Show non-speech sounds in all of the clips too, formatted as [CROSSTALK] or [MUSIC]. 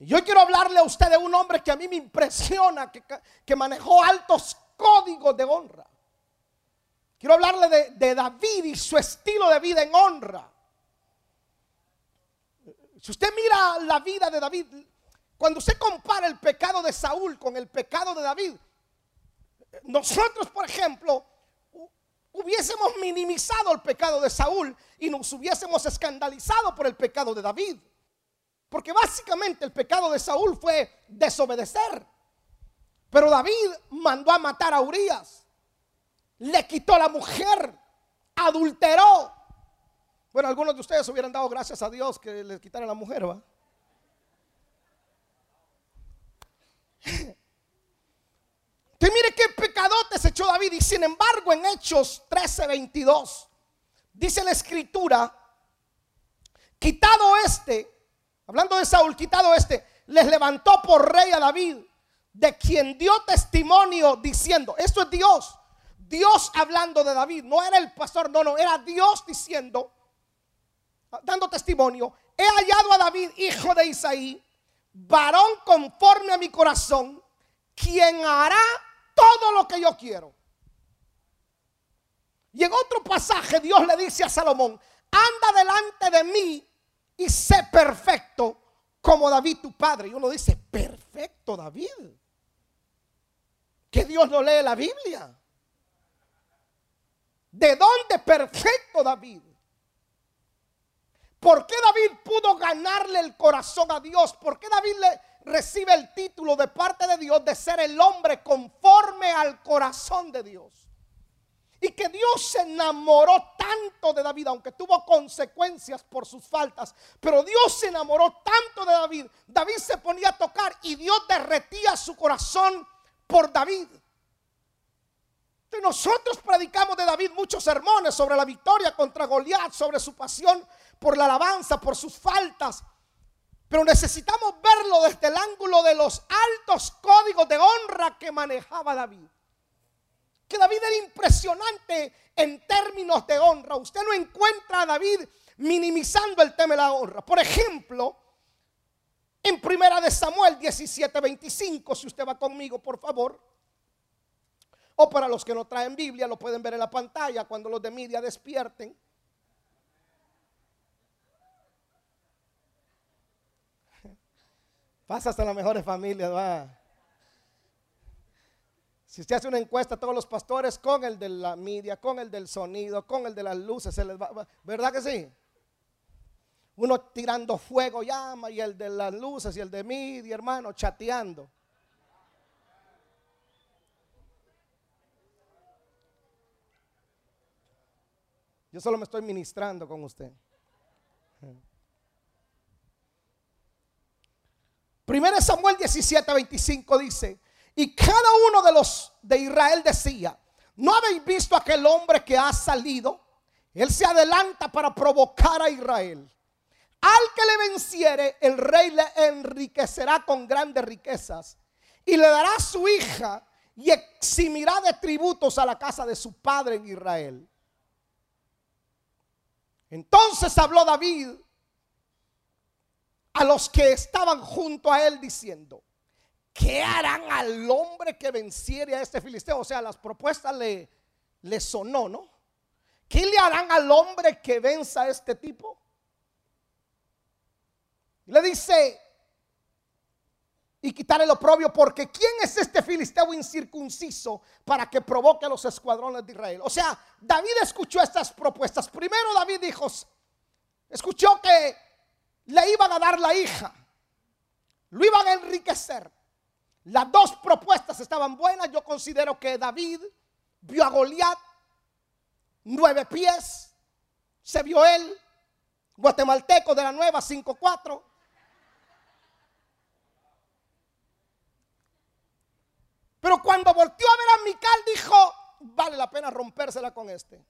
Yo quiero hablarle a usted de un hombre que a mí me impresiona, que, manejó altos códigos de honra. Quiero hablarle de, de, David y su estilo de vida en honra. Si usted mira la vida de David, cuando usted compara el pecado de Saúl con el pecado de David, nosotros, por ejemplo, hubiésemos minimizado el pecado de Saúl y nos hubiésemos escandalizado por el pecado de David. Porque básicamente el pecado de Saúl fue desobedecer. Pero David mandó a matar a Urias. Le quitó la mujer. Adulteró. Bueno, algunos de ustedes hubieran dado gracias a Dios que le quitara la mujer, ¿va? [LAUGHS] Usted mire qué pecadotes echó David. Y sin embargo, en Hechos 13, 22, dice la escritura: Quitado este, hablando de Saúl, quitado este, les levantó por rey a David, de quien dio testimonio diciendo: Esto es Dios. Dios hablando de David, no era el pastor, no, no, era Dios diciendo, dando testimonio: He hallado a David, hijo de Isaí, varón conforme a mi corazón, quien hará todo lo que yo quiero. Y en otro pasaje Dios le dice a Salomón, anda delante de mí y sé perfecto como David tu padre. Y uno dice, perfecto David. Que Dios no lee la Biblia. ¿De dónde perfecto David? ¿Por qué David pudo ganarle el corazón a Dios? ¿Por qué David le, recibe el título de parte de Dios de ser el hombre conforme al corazón de Dios. Y que Dios se enamoró tanto de David, aunque tuvo consecuencias por sus faltas. Pero Dios se enamoró tanto de David. David se ponía a tocar y Dios derretía su corazón por David. nosotros predicamos de David muchos sermones sobre la victoria contra Goliat, sobre su pasión por la alabanza, por sus faltas. Pero necesitamos verlo desde el ángulo de los altos códigos de honra que manejaba David. Que David era impresionante en términos de honra. Usted no encuentra a David minimizando el tema de la honra. Por ejemplo, en Primera de Samuel 17, 25, si usted va conmigo, por favor. O para los que no traen Biblia, lo pueden ver en la pantalla cuando los de media despierten. [LAUGHS] Pasa hasta las mejores familias, va. Si usted hace una encuesta a todos los pastores con el de la media, con el del sonido, con el de las luces, ¿verdad que sí? Uno tirando fuego, llama, y el de las luces y el de media, hermano, chateando. Yo solo me estoy ministrando con usted. Primero Samuel 17, 25 dice, y cada uno de los de Israel decía, ¿no habéis visto aquel hombre que ha salido? Él se adelanta para provocar a Israel. Al que le venciere, el rey le enriquecerá con grandes riquezas y le dará su hija y eximirá de tributos a la casa de su padre en Israel. Entonces habló David a los que estaban junto a él diciendo, ¿qué harán al hombre que venciere a este filisteo? O sea, las propuestas le, le sonó, ¿no? ¿Qué le harán al hombre que venza a este tipo? Le dice, y quitar el oprobio, porque ¿quién es este filisteo incircunciso para que provoque a los escuadrones de Israel? O sea, David escuchó estas propuestas. Primero David dijo, escuchó que le iban a dar la hija. Lo iban a enriquecer. Las dos propuestas estaban buenas. Yo considero que David vio a Goliat, nueve pies. Se vio él, guatemalteco de la nueva 5-4. Pero cuando volteó a ver a Mical, dijo: Vale la pena rompérsela con este.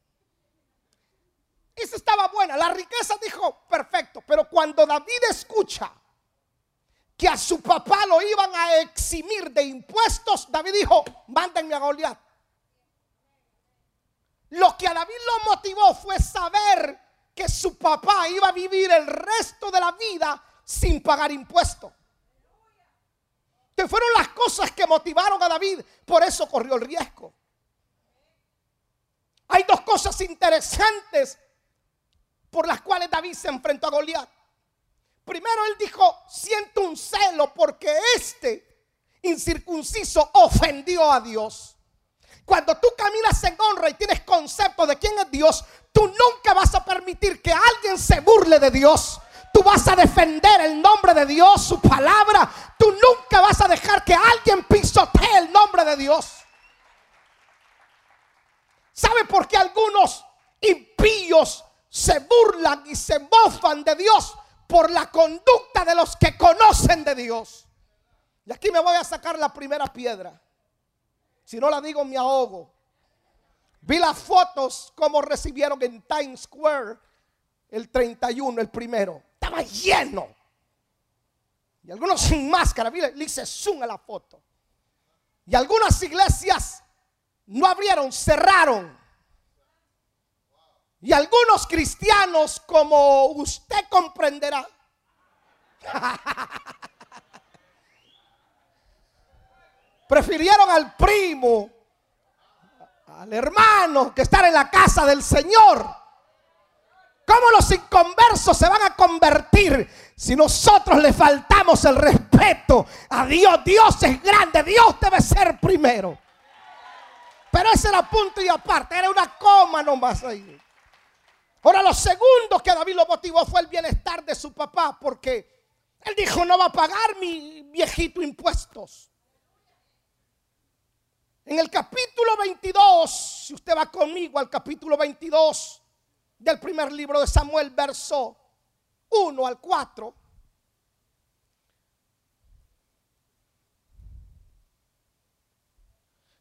Esa estaba buena. La riqueza dijo, perfecto. Pero cuando David escucha que a su papá lo iban a eximir de impuestos, David dijo, mándenme a Goliat. Lo que a David lo motivó fue saber que su papá iba a vivir el resto de la vida sin pagar impuestos. Que fueron las cosas que motivaron a David. Por eso corrió el riesgo. Hay dos cosas interesantes por las cuales David se enfrentó a Goliat. Primero él dijo, siento un celo porque este incircunciso ofendió a Dios. Cuando tú caminas en honra y tienes concepto de quién es Dios, tú nunca vas a permitir que alguien se burle de Dios. Tú vas a defender el nombre de Dios, su palabra. Tú nunca vas a dejar que alguien pisotee el nombre de Dios. ¿Sabe por qué algunos impíos se burlan y se mofan de Dios? Por la conducta de los que conocen de Dios. Y aquí me voy a sacar la primera piedra. Si no la digo, me ahogo. Vi las fotos como recibieron en Times Square el 31, el primero. Estaba lleno. Y algunos sin máscara. Le hice zoom a la foto. Y algunas iglesias no abrieron, cerraron. Y algunos cristianos, como usted comprenderá, [LAUGHS] prefirieron al primo, al hermano, que estar en la casa del Señor. ¿Cómo los inconversos se van a convertir si nosotros le faltamos el respeto a Dios? Dios es grande, Dios debe ser primero. Pero ese era punto y aparte, era una coma nomás ahí. Ahora lo segundo que David lo motivó fue el bienestar de su papá, porque él dijo, no va a pagar mi viejito impuestos. En el capítulo 22, si usted va conmigo al capítulo 22 del primer libro de Samuel, verso 1 al 4.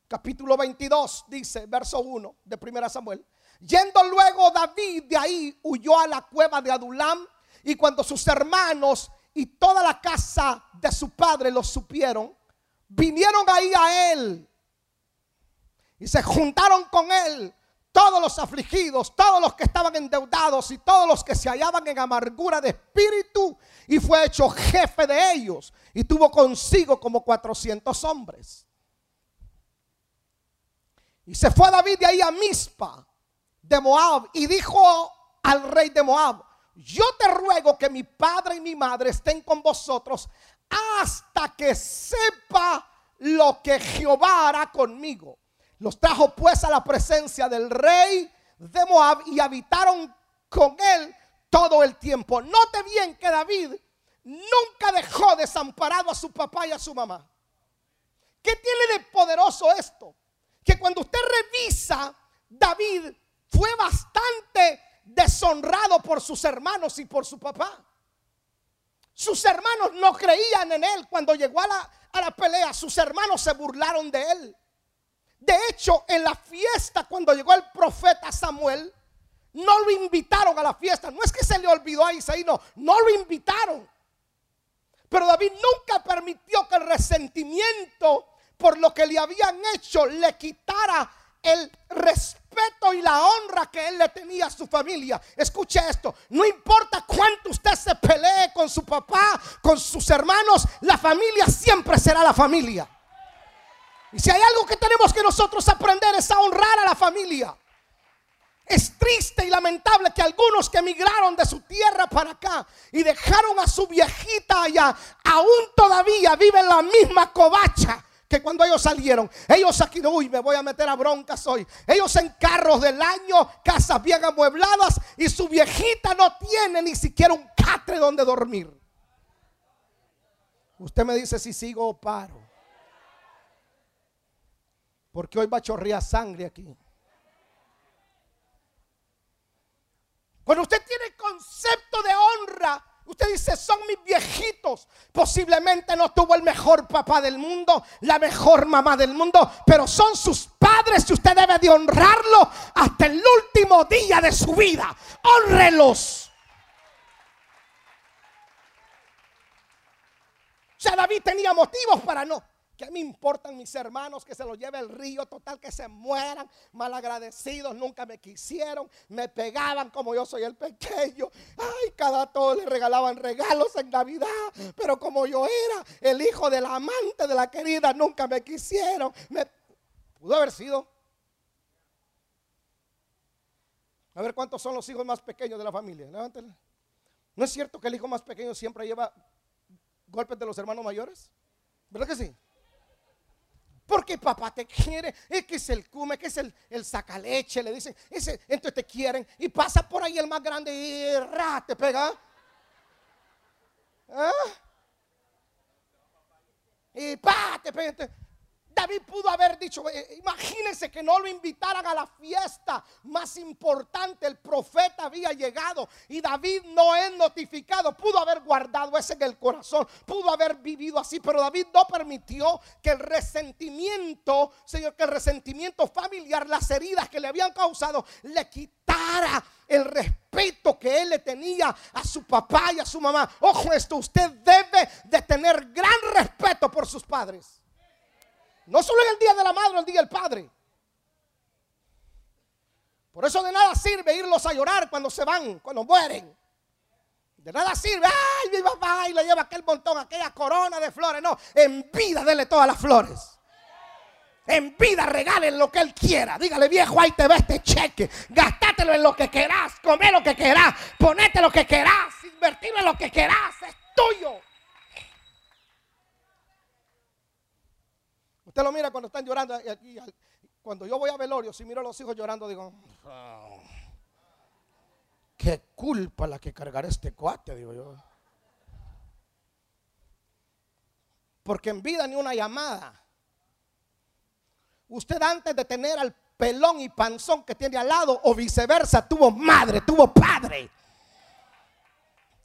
Capítulo 22 dice, verso 1 de primera Samuel. Yendo luego David de ahí huyó a la cueva de Adulam y cuando sus hermanos y toda la casa de su padre lo supieron, vinieron ahí a él y se juntaron con él todos los afligidos, todos los que estaban endeudados y todos los que se hallaban en amargura de espíritu y fue hecho jefe de ellos y tuvo consigo como 400 hombres. Y se fue David de ahí a Mispa de Moab y dijo al rey de Moab, yo te ruego que mi padre y mi madre estén con vosotros hasta que sepa lo que Jehová hará conmigo. Los trajo pues a la presencia del rey de Moab y habitaron con él todo el tiempo. Note bien que David nunca dejó desamparado a su papá y a su mamá. ¿Qué tiene de poderoso esto? Que cuando usted revisa, David fue bastante deshonrado por sus hermanos y por su papá. Sus hermanos no creían en él cuando llegó a la, a pelea. Sus hermanos se burlaron de él. De hecho, en la fiesta, cuando llegó el profeta Samuel, no lo invitaron a la fiesta. No es que se le olvidó a Isaí, no, no lo invitaron. Pero David nunca permitió que el resentimiento por lo que le habían hecho le quitara el respeto y la honra que él le tenía a su familia. Escuche esto, no importa cuánto usted se pelee con su papá, con sus hermanos, la familia siempre será la familia. Y si hay algo que tenemos que nosotros aprender es a honrar a la familia. Es triste y lamentable que algunos que emigraron de su tierra para acá y dejaron a su viejita allá, aún todavía viven la misma covacha que cuando ellos salieron. Ellos aquí, uy, me voy a meter a broncas hoy. Ellos en carros del año, casas bien amuebladas y su viejita no tiene ni siquiera un catre donde dormir. Usted me dice si sigo o paro. Porque hoy va a chorrear sangre aquí. Cuando usted tiene concepto de honra, usted dice, son mis viejitos. Posiblemente no tuvo el mejor papá del mundo, la mejor mamá del mundo, pero son sus padres y usted debe de hasta el último día de su vida. Honrelos. O sea, David tenía motivos para no ¿Qué me importan mis hermanos que se los lleve el río? Total, que se mueran, malagradecidos, nunca me quisieron, me pegaban como yo soy el pequeño. Ay, cada todo le regalaban regalos en Navidad, pero como yo era el hijo del amante de la querida, nunca me quisieron. Pudo haber sido. A ver cuántos son los hijos más pequeños de la familia. ¿No es cierto que el hijo más pequeño siempre lleva golpes de los hermanos mayores? ¿Verdad que sí? Porque papá te quiere, es que es el cume, que es el, el sacaleche, le dicen, entonces te quieren. Y pasa por ahí el más grande y ra, te pega. ¿Ah? Y pa, te pega. David pudo haber dicho, eh, imagínense que no lo invitaran a la fiesta más importante, el profeta había llegado y David no es notificado, pudo haber guardado ese en el corazón, pudo haber vivido así, pero David no permitió que el resentimiento, Señor, que el resentimiento familiar, las heridas que le habían causado, le quitara el respeto que él le tenía a su papá y a su mamá. Ojo esto, usted debe de tener gran respeto por sus padres. No solo en el día de la madre, el día del padre. Por eso de nada sirve irlos a llorar cuando se van, cuando mueren. De nada sirve, ay, mi papá, y le lleva aquel montón, aquella corona de flores. No, en vida dele todas las flores. En vida regalen lo que él quiera. Dígale, viejo, ahí te ve este cheque. Gastátelo en lo que querás, come lo que querás, ponete lo que querás, invertirlo en lo que querás, es tuyo. Usted lo mira cuando están llorando. Y, cuando yo voy a velorio, si miro a los hijos llorando, digo, oh, qué culpa la que cargará este cuate, digo yo. Porque en vida ni una llamada. Usted antes de tener al pelón y panzón que tiene al lado o viceversa, tuvo madre, tuvo padre.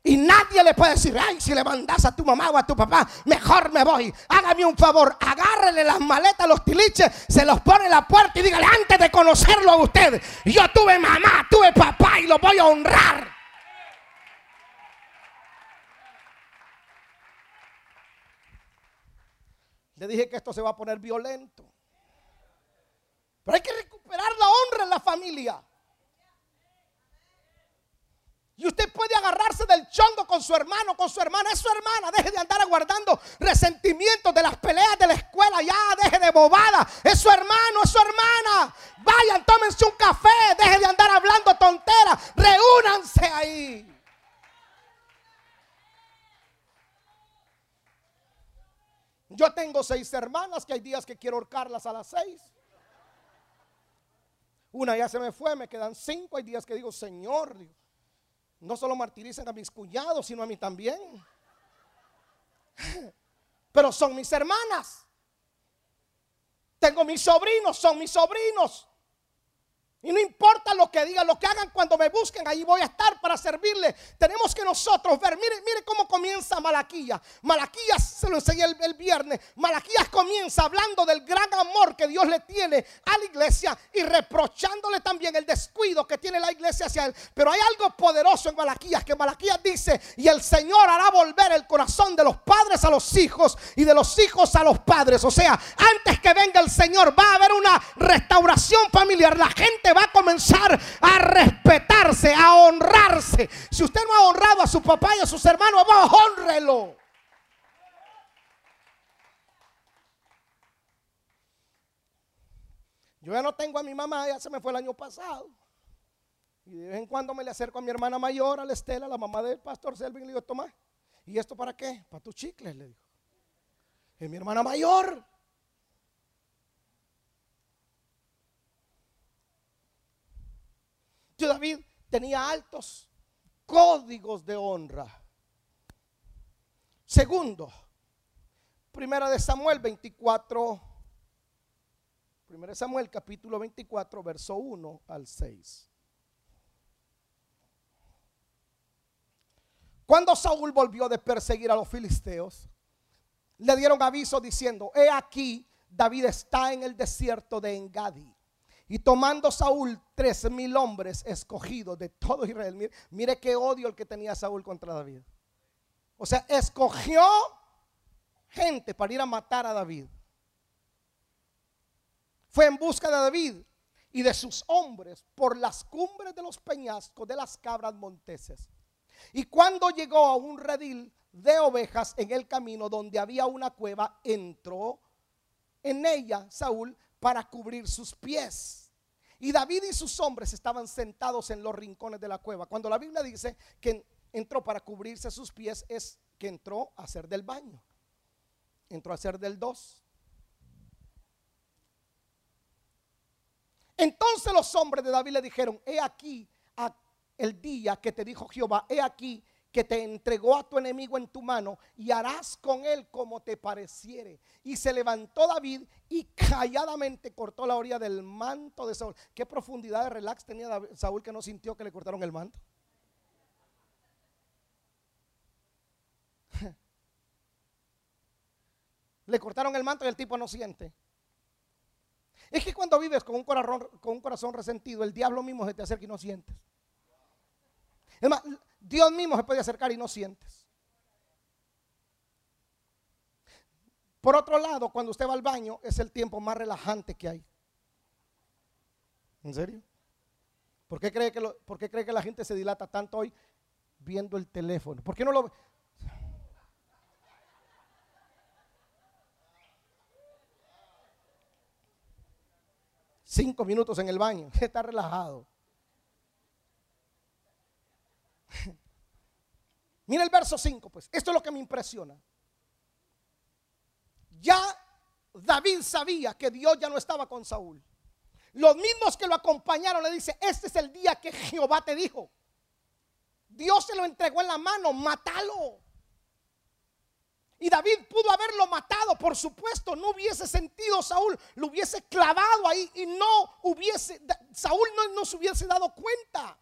Y nadie le puede decir, ay, si le mandas a tu mamá o a tu papá, mejor me voy. Hágame un favor, agárrele las maletas, los tiliches, se los pone en la puerta y dígale, antes de conocerlo a usted, yo tuve mamá, tuve papá y lo voy a honrar. Le dije que esto se va a poner violento. Pero hay que recuperar la honra en la familia. Y usted puede agarrarse del chongo con su hermano, con su hermana. Es su hermana. Deje de andar aguardando resentimientos de las peleas de la escuela. Ya, deje de bobada. Es su hermano, es su hermana. Vayan, tómense un café. Deje de andar hablando tonteras. Reúnanse ahí. Yo tengo seis hermanas que hay días que quiero ahorcarlas a las seis. Una ya se me fue, me quedan cinco. Hay días que digo, Señor, Dios no solo martirizan a mis cuñados, sino a mí también. [LAUGHS] Pero son mis hermanas. Tengo mis sobrinos, son mis sobrinos. Y no importa lo que digan, lo que hagan cuando me busquen, ahí voy a estar para servirle. Tenemos que nosotros ver, mire, mire cómo comienza Malaquías. Malaquías se lo enseñé el, viernes. Malaquías comienza hablando del gran amor que Dios le tiene a la iglesia y reprochándole también el descuido que tiene la iglesia hacia él. Pero hay algo poderoso en Malaquías que Malaquías dice, y el Señor hará volver el corazón de los padres a los hijos y de los hijos a los padres. O sea, antes que venga el Señor va a haber una restauración familiar. La gente va a comenzar a respetarse, a honrarse. Si usted no ha honrado a su papá y a sus hermanos, vamos, honrelo. Yo ya no tengo a mi mamá, ya se me fue el año pasado. Y de vez en cuando me le acerco a mi hermana mayor, a la Estela, la mamá del pastor Selvin, y le digo, toma, ¿y esto para qué? Para tus chicles, le digo. Es mi hermana mayor. David tenía altos códigos de honra. Segundo, primera de Samuel 24, primera de Samuel capítulo 24, verso 1 al 6. Cuando Saúl volvió de perseguir a los filisteos, le dieron aviso diciendo, he aquí, David está en el desierto de Engadi. Y tomando Saúl tres mil hombres escogidos de todo Israel. Mire, qué odio el que tenía Saúl contra David. O sea, escogió gente para ir a matar a David. fue en busca de David y de sus hombres por las cumbres de los peñascos de las cabras monteses. Y cuando llegó a un redil de ovejas en el camino donde había una cueva, entró en ella Saúl para cubrir sus pies. Y David y sus hombres estaban sentados en los rincones de la cueva. Cuando la Biblia dice que entró para cubrirse sus pies, es que entró a hacer del baño. Entró a hacer del dos. Entonces los hombres de David le dijeron, he aquí el día que te dijo Jehová, he aquí que te entregó a tu enemigo en tu mano y harás con él como te pareciere. Y se levantó David y calladamente cortó la orilla del manto de Saúl. ¿Qué profundidad de relax tenía Saúl que no sintió que le cortaron el manto? [LAUGHS] le cortaron el manto y el tipo no siente. Es que cuando vives con un corazón, con un corazón resentido, el diablo mismo se te acerca y no sientes. Es más, Dios mismo se puede acercar y no sientes. Por otro lado, cuando usted va al baño, es el tiempo más relajante que hay. ¿En serio? ¿Por qué cree que, ¿por qué cree que la gente se dilata tanto hoy viendo el teléfono? ¿Por qué no lo cinco minutos en el baño, [LAUGHS] está relajado. [LAUGHS] Mira el verso 5, pues. Esto es lo que me impresiona. Ya David sabía que Dios ya no estaba con Saúl. Los mismos que lo acompañaron le dice, este es el día que Jehová te dijo. Dios se lo entregó en la mano, mátalo. Y David pudo haberlo matado, por supuesto, no hubiese sentido Saúl, lo hubiese clavado ahí y no hubiese, Saúl no, no se hubiese dado cuenta.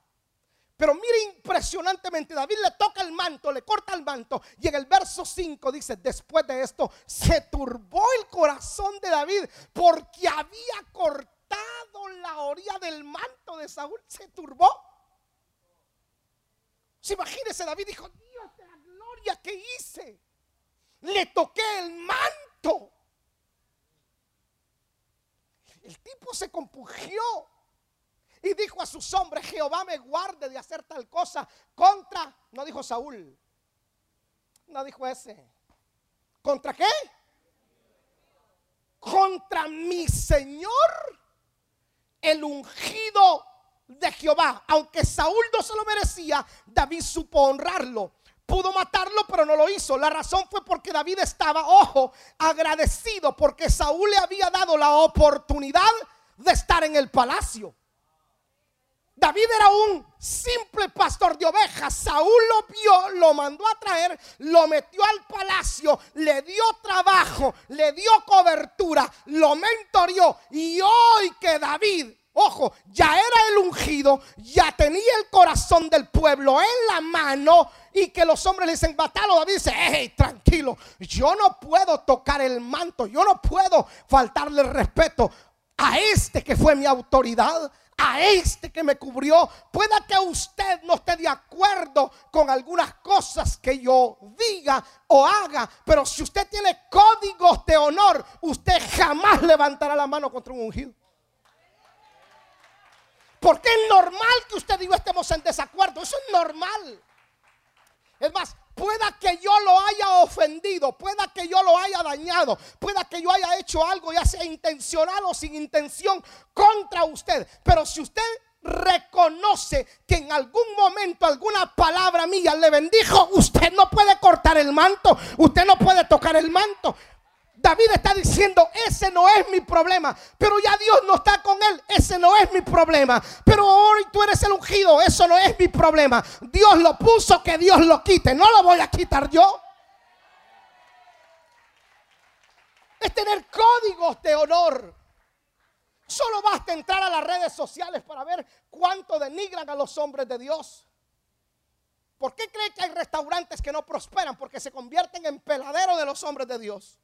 Pero mire impresionantemente, David le toca el manto, le corta el manto. Y en el verso 5 dice, después de esto, se turbó el corazón de David porque había cortado la orilla del manto de Saúl. Se turbó. Si imagínese, David dijo, Dios de la gloria que hice le toqué el manto. El tipo se compugió y dijo a sus hombres, Jehová me guarde de hacer tal cosa contra, no dijo Saúl, no dijo ese. ¿Contra qué? Contra mi Señor, el ungido de Jehová. Aunque Saúl no se lo merecía, David supo honrarlo pudo matarlo, pero no lo hizo. La razón fue porque David estaba, ojo, agradecido porque Saúl le había dado la oportunidad de estar en el palacio. David era un simple pastor de ovejas. Saúl lo vio, lo mandó a traer, lo metió al palacio, le dio trabajo, le dio cobertura, lo mentorió. Y hoy que David Ojo, ya era el ungido, ya tenía el corazón del pueblo en la mano y que los hombres le dicen, batalo, David dice, hey, tranquilo, yo no puedo tocar el manto, yo no puedo faltarle respeto a este que fue mi autoridad, a este que me cubrió. Pueda que usted no esté de acuerdo con algunas cosas que yo diga o haga, pero si usted tiene códigos de honor, usted jamás levantará la mano contra un ungido. Porque es normal que usted y yo estemos en desacuerdo. Eso es normal. Es más, pueda que yo lo haya ofendido, pueda que yo lo haya dañado, pueda que yo haya hecho algo, ya sea intencional o sin intención, contra usted. Pero si usted reconoce que en algún momento alguna palabra mía le bendijo, usted no puede cortar el manto, usted no puede tocar el manto. David está diciendo, ese no es mi problema, pero ya Dios no está con él, ese no es mi problema, pero hoy tú eres el ungido, eso no es mi problema. Dios lo puso, que Dios lo quite, no lo voy a quitar yo. Es tener códigos de honor. Solo basta entrar a las redes sociales para ver cuánto denigran a los hombres de Dios. ¿Por qué cree que hay restaurantes que no prosperan? Porque se convierten en peladero de los hombres de Dios.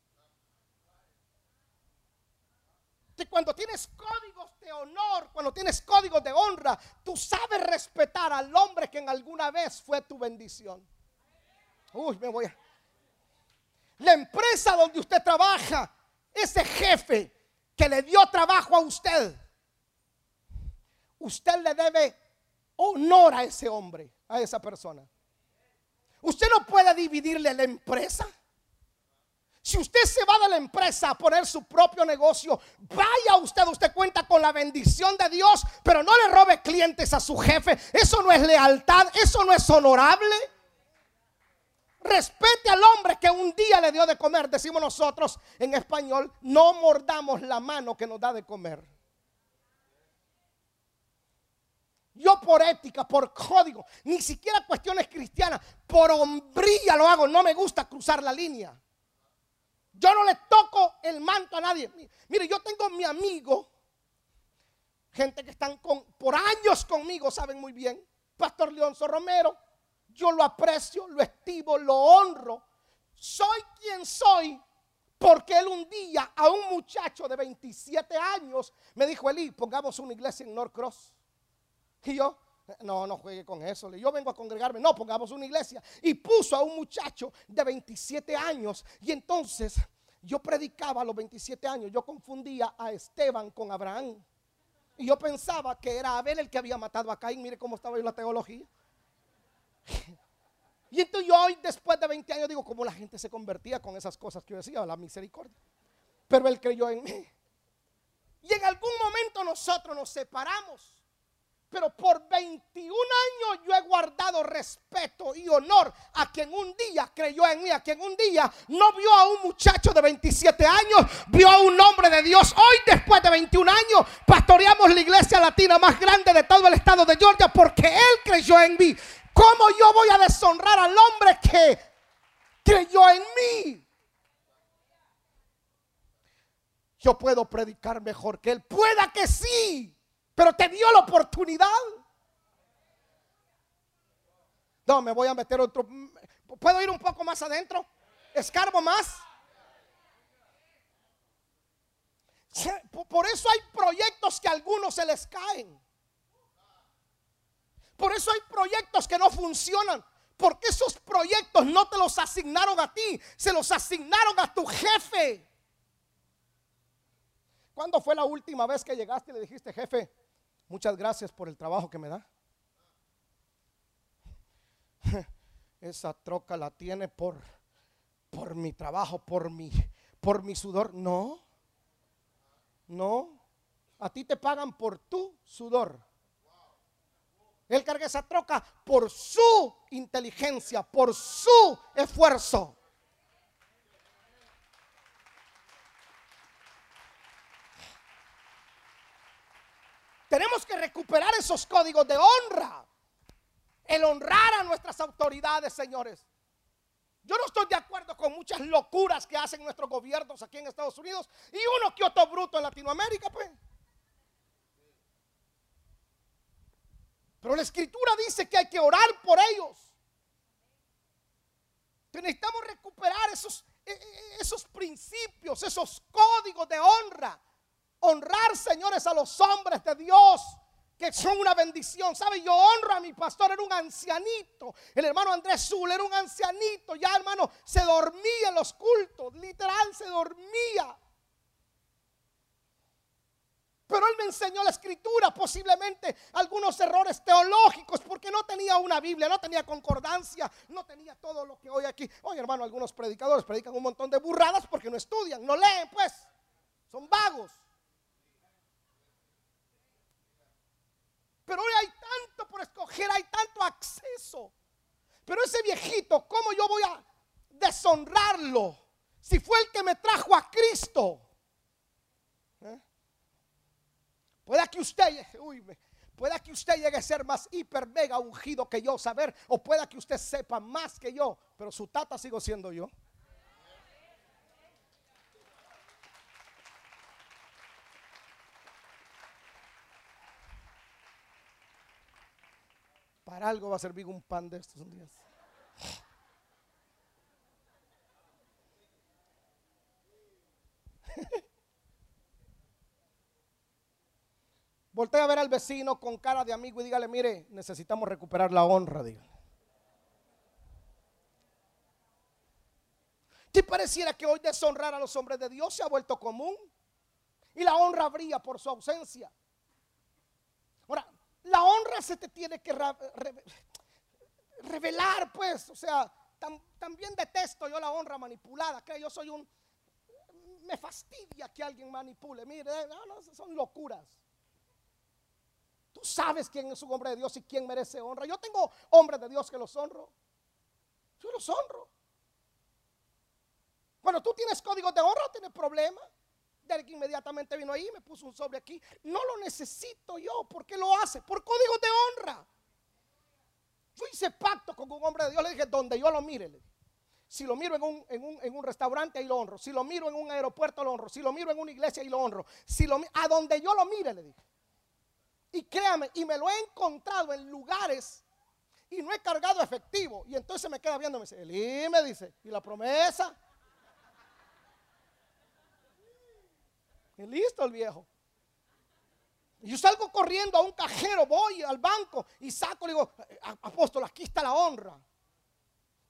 Cuando tienes códigos de honor, cuando tienes códigos de honra, tú sabes respetar al hombre que en alguna vez fue tu bendición. Uy, me voy a... La empresa donde usted trabaja, ese jefe, que le dio trabajo a usted, usted le debe honor a ese hombre, a esa persona. Usted no puede dividirle la empresa. Si usted se va de la empresa a poner su propio negocio, vaya usted, usted cuenta con la bendición de Dios, pero no le robe clientes a su jefe. Eso no es lealtad, eso no es honorable. Respete al hombre que un día le dio de comer. Decimos nosotros en español, no mordamos la mano que nos da de comer. Yo por ética, por código, ni siquiera cuestiones cristianas, por hombría lo hago. No me gusta cruzar la línea. Yo no le toco el manto a nadie. Mire, yo tengo mi amigo, gente que están con, por años conmigo, saben muy bien, Pastor Leonzo Romero. Yo lo aprecio, lo estimo, lo honro. Soy quien soy porque él un día a un muchacho de 27 años me dijo, Eli, pongamos una iglesia en North Cross. Y yo, no, no juegue con eso. Yo vengo a congregarme. No, pongamos una iglesia. Y puso a un muchacho de 27 años. Y entonces yo predicaba a los 27 años. Yo confundía a Esteban con Abraham. Y yo pensaba que era Abel el que había matado a Caín. Mire cómo estaba en la teología. Y entonces yo hoy, después de 20 años, digo, cómo la gente se convertía con esas cosas que yo decía, la misericordia. Pero él creyó en mí. Y en algún momento nosotros nos separamos. Pero por 21 años yo he guardado respeto y honor a quien un día creyó en mí, a quien un día no vio a un muchacho de 27 años, vio a un hombre de Dios. Hoy, después de 21 años, pastoreamos la iglesia latina más grande de todo el estado de Georgia porque él creyó en mí. ¿Cómo yo voy a deshonrar al hombre que creyó en mí? Yo puedo predicar mejor que él. Pueda que sí pero te dio la oportunidad. No, me voy a meter otro. ¿Puedo ir un poco más adentro? ¿Escarbo más? Por eso hay proyectos que a algunos se les caen. Por eso hay proyectos que no funcionan. Porque esos proyectos no te los asignaron a ti, se los asignaron a tu jefe. ¿Cuándo fue la última vez que llegaste y le dijiste, jefe, Muchas gracias por el trabajo que me da. [LAUGHS] Esa troca la tiene por, por mi trabajo, por mi, por mi sudor. No, no. A ti te pagan por tu sudor. Él carga esa troca por su inteligencia, por su esfuerzo. Tenemos que recuperar esos códigos de honra. El honrar a nuestras autoridades, señores. Yo no estoy de acuerdo con muchas locuras que hacen nuestros gobiernos aquí en Estados Unidos y uno que otro bruto en Latinoamérica, pues. Pero la escritura dice que hay que orar por ellos. Necesitamos recuperar esos, e, e, esos principios, esos códigos de honra honrar, señores, a los hombres de Dios que son una bendición. ¿Sabe? Yo honro a mi pastor, era un ancianito. El hermano Andrés Zul era un ancianito. Ya, hermano, se dormía en los cultos. Literal, se dormía. Pero él me enseñó la escritura, posiblemente algunos errores teológicos, porque no tenía una Biblia, no tenía concordancia, no tenía todo lo que hoy aquí. Oye, hermano, algunos predicadores predican un montón de burradas porque no estudian, no leen, pues. Son vagos. Pero hoy hay tanto por escoger, hay tanto acceso. Pero ese viejito, ¿cómo yo voy a deshonrarlo? Si fue el que me trajo a Cristo. ¿Eh? Pueda que usted, uy, pueda que usted llegue a ser más hiper mega ungido que yo, saber, o pueda que usted sepa más que yo, pero su tata sigo siendo yo. Para algo va a servir un pan de estos días. [LAUGHS] Voltea a ver al vecino con cara de amigo y dígale, mire, necesitamos recuperar la honra, dígale. ¿Qué pareciera que hoy deshonrar a los hombres de Dios se ha vuelto común? Y la honra brilla por su ausencia. La honra se te tiene que revelar, pues. O sea, también detesto yo la honra manipulada. Que yo soy un. Me fastidia que alguien manipule. Mire, no, son locuras. Tú sabes quién es un hombre de Dios y quién merece honra. Yo tengo hombres de Dios que los honro. Yo los honro. Cuando tú tienes códigos de honra, tienes problemas. Derek inmediatamente vino ahí, me puso un sobre aquí. No lo necesito yo. ¿Por qué lo hace? Por códigos de honra. Yo hice pacto con un hombre de Dios. Le dije, donde yo lo mire. Si lo miro en un, en, un, restaurante, ahí lo honro. Si lo miro en un aeropuerto, lo honro. Si lo miro en una iglesia, ahí lo honro. Si lo, a donde yo lo mire, le dije. Y créame, y me lo he encontrado en lugares y no he cargado efectivo. Y entonces me queda viendo, me dice, me dice, ¿y la promesa? Y listo el viejo. Yo salgo corriendo a un cajero, voy al banco y saco, le digo, apóstol, aquí está la honra.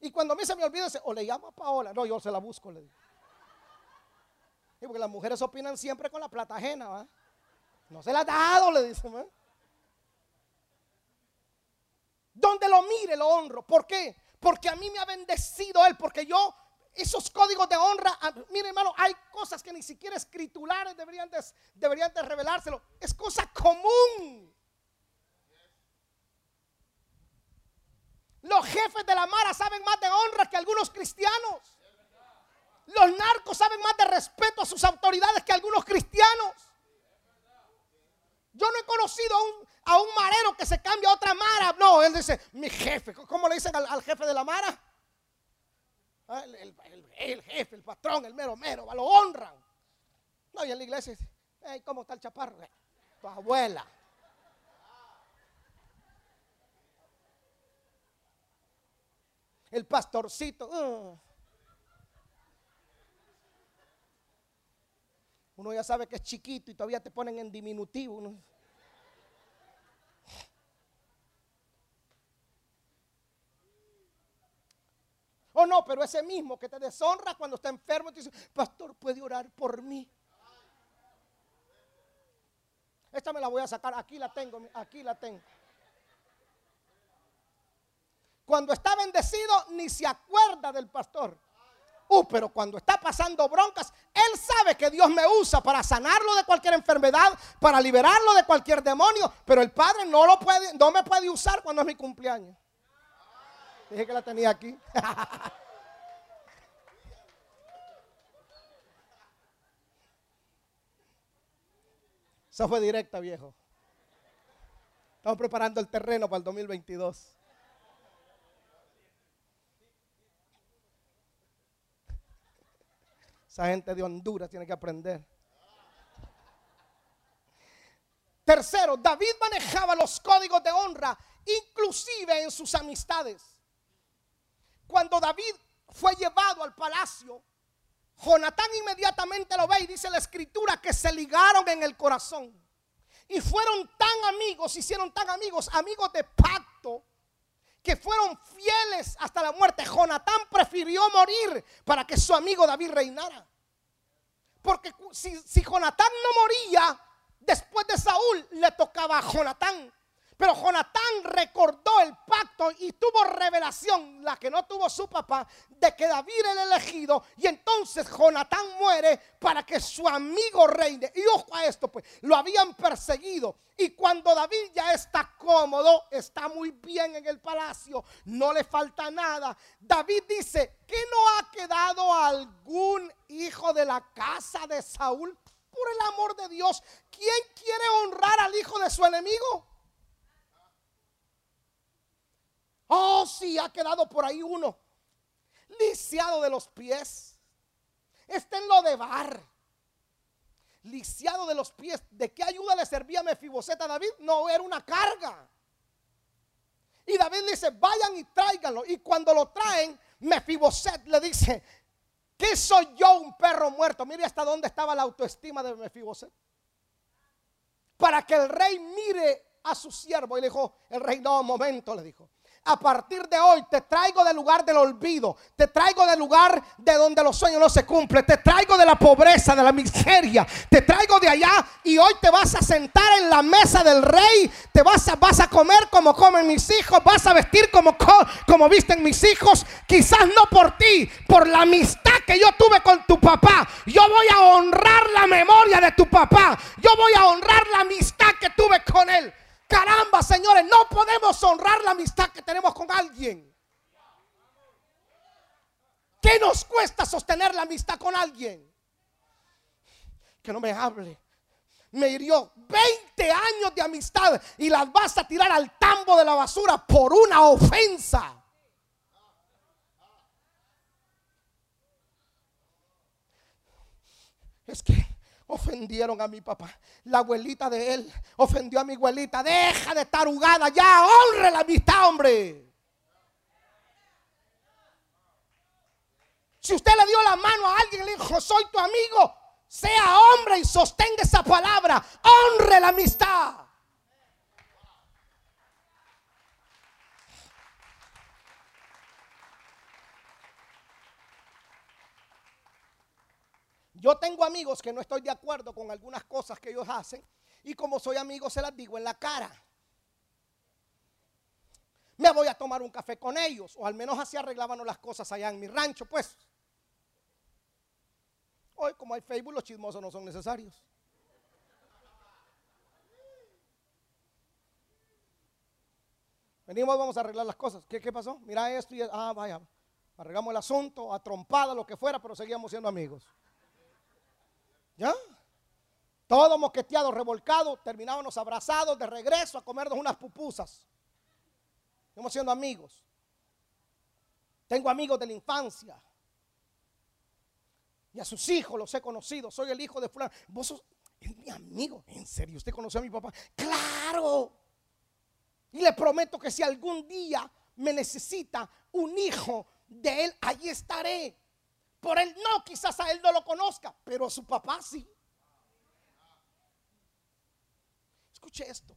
Y cuando a mí se me olvida, o le llamo a Paola, no, yo se la busco, le digo. Y porque las mujeres opinan siempre con la plata ajena, ¿va? No se la ha dado, le dice. Donde lo mire, lo honro. ¿Por qué? Porque a mí me ha bendecido Él. Porque yo, esos códigos de honra, mire hermano, hay cosas que ni siquiera escritulares deberían de, deberían de revelárselo. Es cosa común. Los jefes de la Mara saben más de honra que algunos cristianos. Los narcos saben más de respeto a sus autoridades que algunos cristianos. Yo no he conocido a un, marero que se cambia a otra mara. No, él dice, mi jefe. ¿Cómo le dicen al, jefe de la mara? Ah, el, jefe, el patrón, el mero mero, lo honran. No, y en la iglesia dice, ¿cómo está el chaparro? Eh, tu abuela. El pastorcito. Uh. Uno ya sabe que es chiquito y todavía te ponen en diminutivo. O oh, no, pero ese mismo que te deshonra cuando está enfermo te dice, pastor, puede orar por mí. Esta me la voy a sacar, aquí la tengo, aquí la tengo. Cuando está bendecido ni se acuerda del pastor. Uh, pero cuando está pasando broncas, él sabe que Dios me usa para sanarlo de cualquier enfermedad, para liberarlo de cualquier demonio, pero el Padre no lo puede, no me puede usar cuando es mi cumpleaños. Dije que la tenía aquí. [LAUGHS] Esa fue directa, viejo. Estamos preparando el terreno para el 2022. Esa gente de Honduras tiene que aprender. Tercero, David manejaba los códigos de honra, inclusive en sus amistades. Cuando David fue llevado al palacio, Jonatán inmediatamente lo ve y dice la escritura que se ligaron en el corazón. Y fueron tan amigos, hicieron tan amigos, amigos de pacto, que fueron fieles hasta la muerte. Jonatán prefirió morir para que su amigo David reinara. Porque si, si Jonatán no moría, después de Saúl le tocaba a Jonatán. Pero Jonatán recordó el pacto y tuvo revelación, la que no tuvo su papá, de que David era el elegido. Y entonces Jonatán muere para que su amigo reine. Y ojo a esto, pues, lo habían perseguido. Y cuando David ya está cómodo, está muy bien en el palacio, no le falta nada. David dice, ¿que no ha quedado algún hijo de la casa de Saúl? Por el amor de Dios, ¿quién quiere honrar al hijo de su enemigo? Oh, sí, ha quedado por ahí uno. Lisiado de los pies. Está en lo de bar. Lisiado de los pies. ¿De qué ayuda le servía Mefiboset a David? No, era una carga. Y David le dice, vayan y tráiganlo. Y cuando lo traen, Mefiboset le dice, ¿qué soy yo un perro muerto? Mire hasta dónde estaba la autoestima de Mefiboset. Para que el rey mire a su siervo. Y le dijo, el rey, no, un momento, le dijo. A partir de hoy te traigo del lugar del olvido, te traigo del lugar de donde los sueños no se cumplen, te traigo de la pobreza, de la miseria, te traigo de allá y hoy te vas a sentar en la mesa del rey, te vas a, vas a comer como comen mis hijos, vas a vestir como, como visten mis hijos, quizás no por ti, por la amistad que yo tuve con tu papá. Yo voy a honrar la memoria de tu papá, yo voy a honrar la amistad que tuve con él. Caramba, señores, no podemos honrar la amistad que tenemos con alguien. ¿Qué nos cuesta sostener la amistad con alguien? Que no me hable. Me hirió 20 años de amistad y las vas a tirar al tambo de la basura por una ofensa. Es que ofendieron a mi papá. La abuelita de él ofendió a mi abuelita. Deja de estar jugada ya. Honre la amistad, hombre. Si usted le dio la mano a alguien y le dijo, soy tu amigo, sea hombre y sostenga esa palabra. Honre la amistad. Yo tengo amigos que no estoy de acuerdo con algunas cosas que ellos hacen y como soy amigo se las digo en la cara. Me voy a tomar un café con ellos o al menos así arreglábamos las cosas allá en mi rancho, pues. Hoy como hay Facebook los chismosos no son necesarios. Venimos, vamos a arreglar las cosas. ¿Qué, qué pasó? Mira esto y ah, vaya. Arreglamos el asunto, a trompada, lo que fuera, pero seguíamos siendo amigos. ¿Ya? Todo moqueteado, revolcado, terminábamos abrazados de regreso a comernos unas pupusas. Estamos siendo amigos. Tengo amigos de la infancia. Y a sus hijos los he conocido. Soy el hijo de fulano. Vos sos es mi amigo. ¿En serio? ¿Usted conoció a mi papá? Claro. Y le prometo que si algún día me necesita un hijo de él, allí estaré. Por él no, quizás a él no lo conozca, pero a su papá sí. Escuche esto.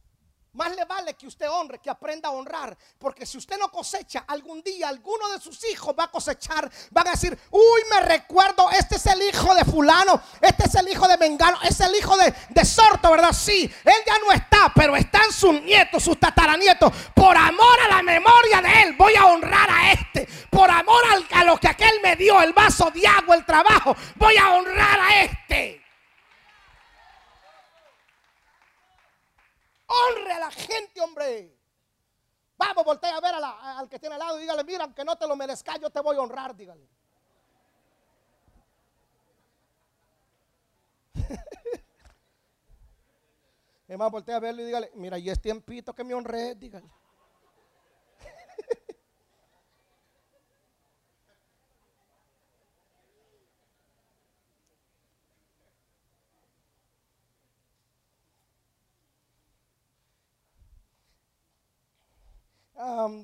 Más le vale que usted honre, que aprenda a honrar. Porque si usted no cosecha, algún día alguno de sus hijos va a cosechar. Van a decir, uy, me recuerdo, este es el hijo de fulano, este es el hijo de Mengano, es el hijo de, de Sorto, ¿verdad? Sí, él ya no está, pero están sus nietos, sus tataranietos. Por amor a la memoria de él, voy a honrar a este. Por amor a lo que aquel me dio, el vaso de agua, el trabajo, voy a honrar a este. Honre a la gente, hombre. Vamos, voltea a ver al que tiene al lado y dígale, mira, aunque no te lo merezca, yo te voy a honrar, dígale. [LAUGHS] Más, voltea a verlo y dígale, mira, y es tiempito que me honré, dígale.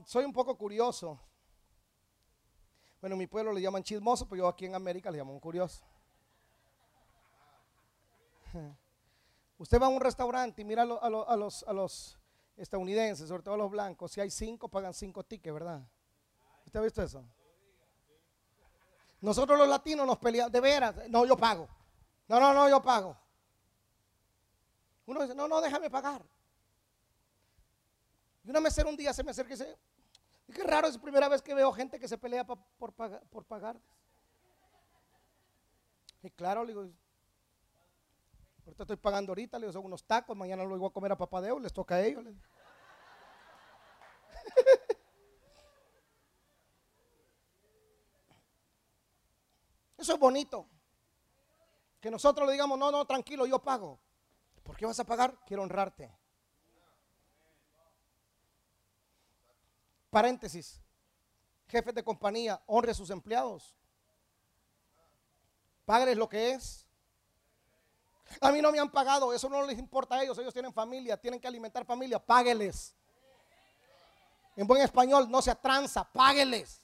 Soy un poco curioso. Bueno, en mi pueblo le llaman chismoso, pero yo aquí en América le llamo curioso. [LAUGHS] Usted va a un restaurante y mira a, los, a los estadounidenses, sobre todo a los blancos, si hay cinco, pagan cinco tickets, ¿verdad? ¿Usted ha visto eso? Nosotros los latinos nos peleamos, de veras, no, yo pago. No, no, no, yo pago. Uno dice, no, no, déjame pagar. Y una mesera un día se me acerca y dice, qué raro, es la primera vez que veo gente que se pelea por, pagar. Y claro, le digo, ahorita estoy pagando ahorita, le digo, son unos tacos, mañana lo voy a comer a papadeo, les toca a ellos. [LAUGHS] Eso es bonito. Que nosotros le digamos, no, no, tranquilo, yo pago. ¿Por qué vas a pagar? Quiero honrarte. Paréntesis. Jefes de compañía, honre a sus empleados. Págales lo que es. A mí no me han pagado, eso no les importa a ellos, ellos tienen familia, tienen que alimentar familia, págueles. En buen español, no se tranza, págueles.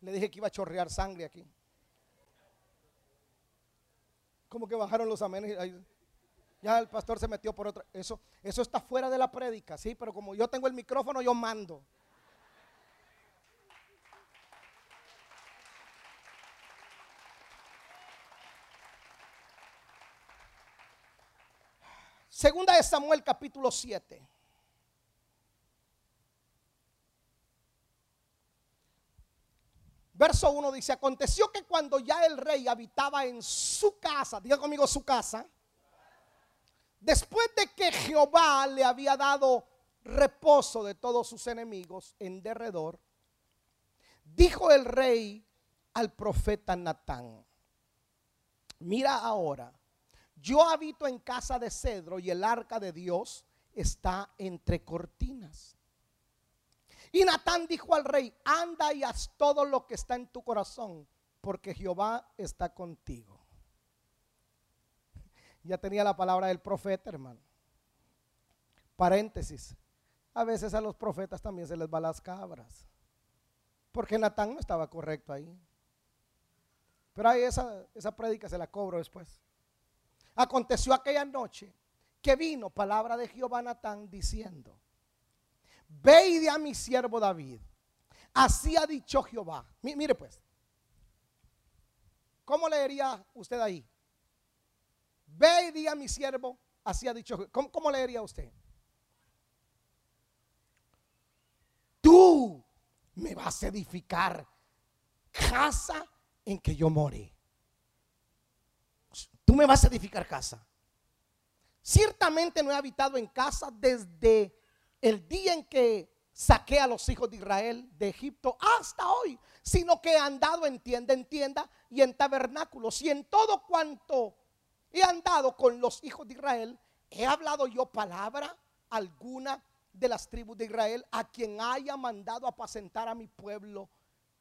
Le dije que iba a chorrear sangre aquí. Como que bajaron los amenes. Ya el pastor se metió por otra. Eso, eso está fuera de la prédica, sí, pero como yo tengo el micrófono, yo mando. Segunda de Samuel capítulo 7. Verso 1 dice, aconteció que cuando ya el rey habitaba en su casa, diga conmigo su casa, después de que Jehová le había dado reposo de todos sus enemigos en derredor, dijo el rey al profeta Natán, mira ahora, yo habito en casa de cedro y el arca de Dios está entre cortinas. Y Natán dijo al rey, anda y haz todo lo que está en tu corazón, porque Jehová está contigo. Ya tenía la palabra del profeta, hermano. Paréntesis. A veces a los profetas también se les va las cabras. Porque Natán no estaba correcto ahí. Pero ahí esa, esa prédica se la cobro después. Aconteció aquella noche que vino palabra de Jehová Natán diciendo, ve y a mi siervo David, así ha dicho Jehová. mire pues, ¿cómo leería usted ahí? Ve y di a mi siervo, así ha dicho Jehová. ¿Cómo, leería usted? Tú me vas a edificar casa en que yo more tú me vas a edificar casa. Ciertamente no he habitado en casa desde el día en que saqué a los hijos de Israel de Egipto hasta hoy, sino que he andado en tienda en tienda y en tabernáculos y en todo cuanto he andado con los hijos de Israel, he hablado yo palabra alguna de las tribus de Israel a quien haya mandado apacentar a mi pueblo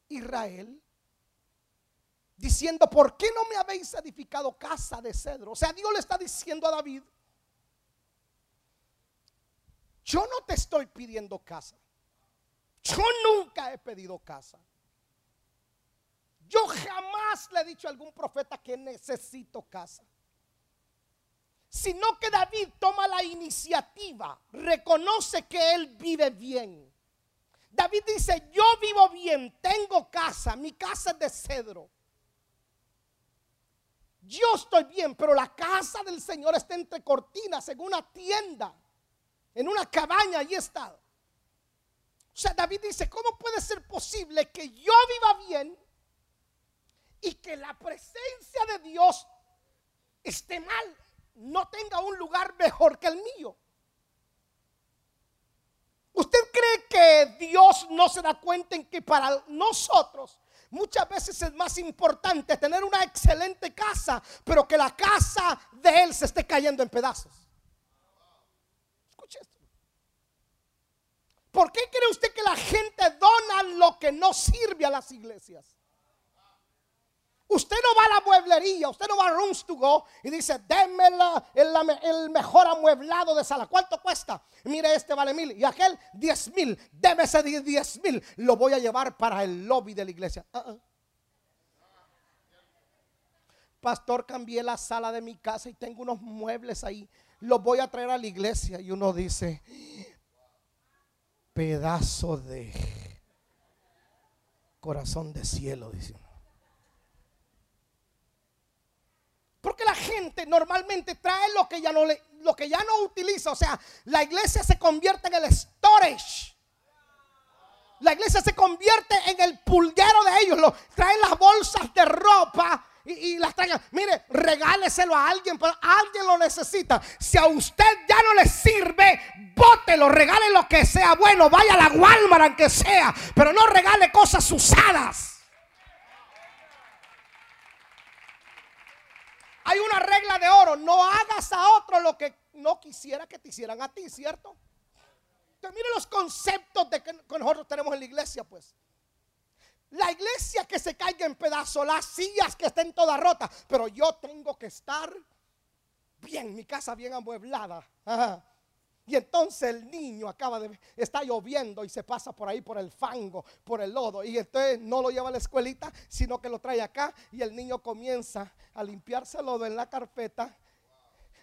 Israel diciendo, ¿por qué no me habéis edificado casa de cedro? O sea, Dios le está diciendo a David, yo no te estoy pidiendo casa. Yo nunca he pedido casa. Yo jamás le he dicho a algún profeta que necesito casa. Sino que David toma la iniciativa, reconoce que él vive bien. David dice, yo vivo bien, tengo casa, mi casa es de cedro. Yo estoy bien, pero la casa del Señor está entre cortinas, en una tienda, en una cabaña, allí está. O sea, David dice, ¿cómo puede ser posible que yo viva bien y que la presencia de Dios esté mal, no tenga un lugar mejor que el mío? ¿Usted cree que Dios no se da cuenta en que para nosotros Muchas veces es más importante tener una excelente casa, pero que la casa de Él se esté cayendo en pedazos. Escuche esto. ¿Por qué cree usted que la gente dona lo que no sirve a las iglesias? Usted no va a la mueblería, usted no va a Rooms to Go y dice, déme el, mejor amueblado de sala. ¿Cuánto cuesta? Mire, este vale mil y aquel diez mil. Deme ese diez mil. Lo voy a llevar para el lobby de la iglesia. Ah, ah. Pastor, cambié la sala de mi casa y tengo unos muebles ahí. Los voy a traer a la iglesia. Y uno dice, pedazo de corazón de cielo, dice uno. Porque la gente normalmente trae lo que ya no lo que ya no utiliza. O sea, la iglesia se convierte en el storage. La iglesia se convierte en el pulguero de ellos. Lo, traen las bolsas de ropa y, las traigan. Mire, regáleselo a alguien, pero alguien lo necesita. Si a usted ya no le sirve, bótelo, regale lo que sea bueno. Vaya a la Walmart aunque sea, pero no regale cosas usadas. Hay una regla de oro, no hagas a otro lo que no quisiera que te hicieran a ti, ¿cierto? Entonces, mire los conceptos de que nosotros tenemos en la iglesia, pues. La iglesia que se caiga en pedazos, las sillas que estén todas rotas, pero yo tengo que estar bien, mi casa bien amueblada. Ajá. Y entonces el niño acaba de, está lloviendo y se pasa por ahí por el fango, por el lodo. Y entonces no lo lleva a la escuelita, sino que lo trae acá y el niño comienza a limpiarse el lodo en la carpeta,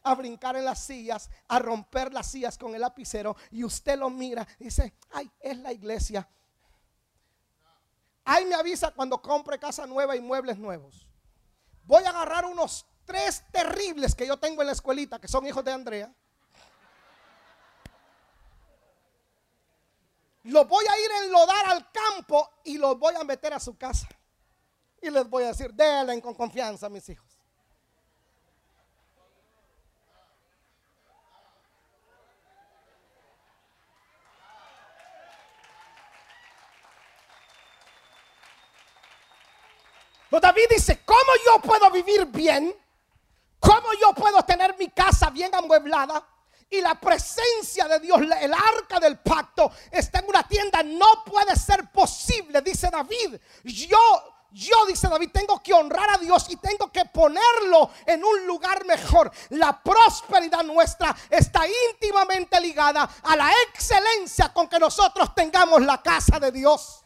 a brincar en las sillas, a romper las sillas con el lapicero y usted lo mira y dice, ay, es la iglesia. Ahí me avisa cuando compre casa nueva y muebles nuevos. Voy a agarrar unos tres terribles que yo tengo en la escuelita, que son hijos de Andrea. Los voy a ir a enlodar al campo y los voy a meter a su casa. Y les voy a decir, denle con confianza mis hijos. Pero David dice, ¿cómo yo puedo vivir bien? ¿Cómo yo puedo tener mi casa bien amueblada? Y la presencia de Dios, el arca del pacto, está en una tienda. No puede ser posible, dice David. Yo yo, dice David, tengo que honrar a Dios y tengo que ponerlo en un lugar mejor. La prosperidad nuestra está íntimamente ligada a la excelencia con que nosotros tengamos la casa de Dios.